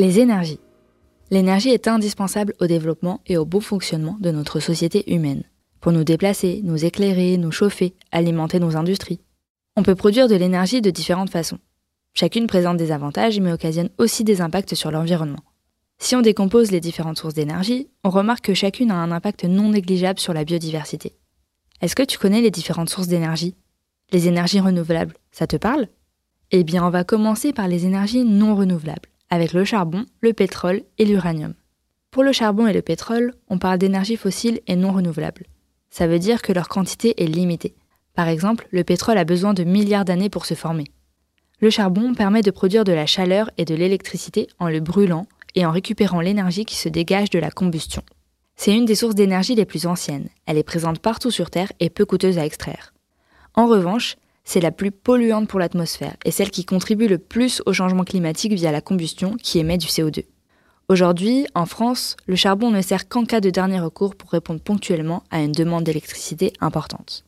Les énergies. L'énergie est indispensable au développement et au bon fonctionnement de notre société humaine. Pour nous déplacer, nous éclairer, nous chauffer, alimenter nos industries. On peut produire de l'énergie de différentes façons. Chacune présente des avantages mais occasionne aussi des impacts sur l'environnement. Si on décompose les différentes sources d'énergie, on remarque que chacune a un impact non négligeable sur la biodiversité. Est-ce que tu connais les différentes sources d'énergie? Les énergies renouvelables, ça te parle? Eh bien, on va commencer par les énergies non renouvelables, avec le charbon, le pétrole et l'uranium. Pour le charbon et le pétrole, on parle d'énergie fossile et non renouvelable. Ça veut dire que leur quantité est limitée. Par exemple, le pétrole a besoin de milliards d'années pour se former. Le charbon permet de produire de la chaleur et de l'électricité en le brûlant et en récupérant l'énergie qui se dégage de la combustion. C'est une des sources d'énergie les plus anciennes. Elle est présente partout sur Terre et peu coûteuse à extraire. En revanche, c'est la plus polluante pour l'atmosphère et celle qui contribue le plus au changement climatique via la combustion qui émet du CO2. Aujourd'hui, en France, le charbon ne sert qu'en cas de dernier recours pour répondre ponctuellement à une demande d'électricité importante.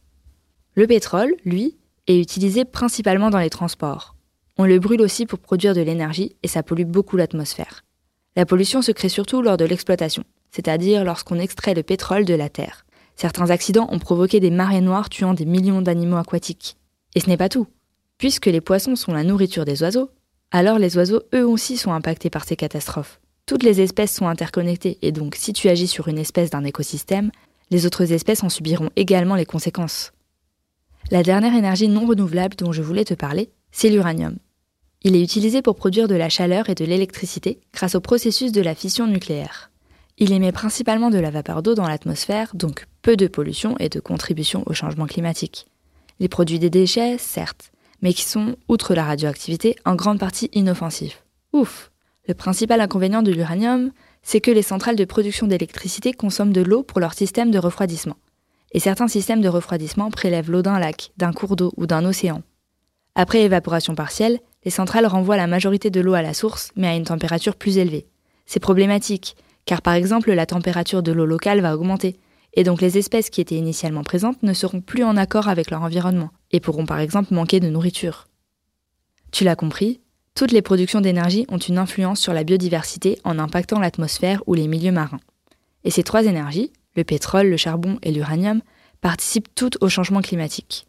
Le pétrole, lui, est utilisé principalement dans les transports. On le brûle aussi pour produire de l'énergie et ça pollue beaucoup l'atmosphère. La pollution se crée surtout lors de l'exploitation, c'est-à-dire lorsqu'on extrait le pétrole de la terre. Certains accidents ont provoqué des marées noires tuant des millions d'animaux aquatiques. Et ce n'est pas tout. Puisque les poissons sont la nourriture des oiseaux, alors les oiseaux eux aussi sont impactés par ces catastrophes. Toutes les espèces sont interconnectées et donc si tu agis sur une espèce d'un écosystème, les autres espèces en subiront également les conséquences. La dernière énergie non renouvelable dont je voulais te parler, c'est l'uranium. Il est utilisé pour produire de la chaleur et de l'électricité grâce au processus de la fission nucléaire. Il émet principalement de la vapeur d'eau dans l'atmosphère, donc peu de pollution et de contribution au changement climatique. Il produit des déchets, certes, mais qui sont, outre la radioactivité, en grande partie inoffensifs. Ouf Le principal inconvénient de l'uranium, c'est que les centrales de production d'électricité consomment de l'eau pour leur système de refroidissement. Et certains systèmes de refroidissement prélèvent l'eau d'un lac, d'un cours d'eau ou d'un océan. Après évaporation partielle, les centrales renvoient la majorité de l'eau à la source, mais à une température plus élevée. C'est problématique, car par exemple la température de l'eau locale va augmenter, et donc les espèces qui étaient initialement présentes ne seront plus en accord avec leur environnement, et pourront par exemple manquer de nourriture. Tu l'as compris, toutes les productions d'énergie ont une influence sur la biodiversité en impactant l'atmosphère ou les milieux marins. Et ces trois énergies, le pétrole, le charbon et l'uranium, participent toutes au changement climatique.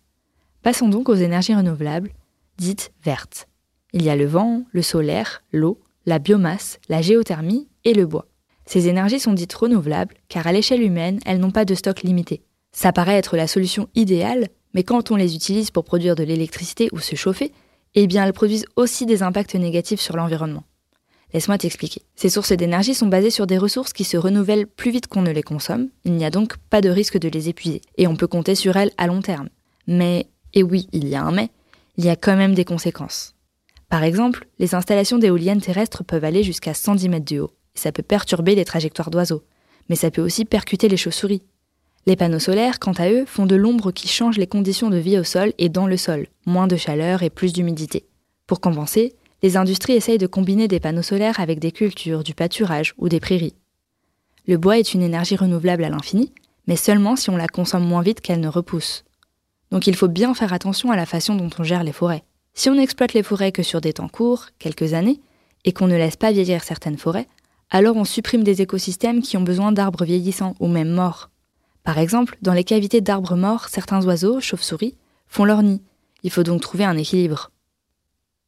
Passons donc aux énergies renouvelables, dites vertes. Il y a le vent, le solaire, l'eau, la biomasse, la géothermie et le bois. Ces énergies sont dites renouvelables car à l'échelle humaine, elles n'ont pas de stock limité. Ça paraît être la solution idéale, mais quand on les utilise pour produire de l'électricité ou se chauffer, eh bien elles produisent aussi des impacts négatifs sur l'environnement. Laisse-moi t'expliquer. Ces sources d'énergie sont basées sur des ressources qui se renouvellent plus vite qu'on ne les consomme, il n'y a donc pas de risque de les épuiser, et on peut compter sur elles à long terme. Mais, et oui, il y a un mais, il y a quand même des conséquences. Par exemple, les installations d'éoliennes terrestres peuvent aller jusqu'à 110 mètres de haut, ça peut perturber les trajectoires d'oiseaux, mais ça peut aussi percuter les chauves-souris. Les panneaux solaires, quant à eux, font de l'ombre qui change les conditions de vie au sol et dans le sol, moins de chaleur et plus d'humidité. Pour compenser, les industries essayent de combiner des panneaux solaires avec des cultures, du pâturage ou des prairies. Le bois est une énergie renouvelable à l'infini, mais seulement si on la consomme moins vite qu'elle ne repousse. Donc il faut bien faire attention à la façon dont on gère les forêts. Si on n'exploite les forêts que sur des temps courts, quelques années, et qu'on ne laisse pas vieillir certaines forêts, alors on supprime des écosystèmes qui ont besoin d'arbres vieillissants ou même morts. Par exemple, dans les cavités d'arbres morts, certains oiseaux, chauves-souris, font leur nid. Il faut donc trouver un équilibre.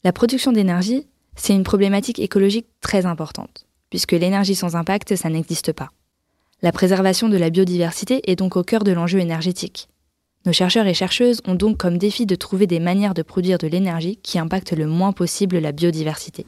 La production d'énergie, c'est une problématique écologique très importante, puisque l'énergie sans impact, ça n'existe pas. La préservation de la biodiversité est donc au cœur de l'enjeu énergétique. Nos chercheurs et chercheuses ont donc comme défi de trouver des manières de produire de l'énergie qui impactent le moins possible la biodiversité.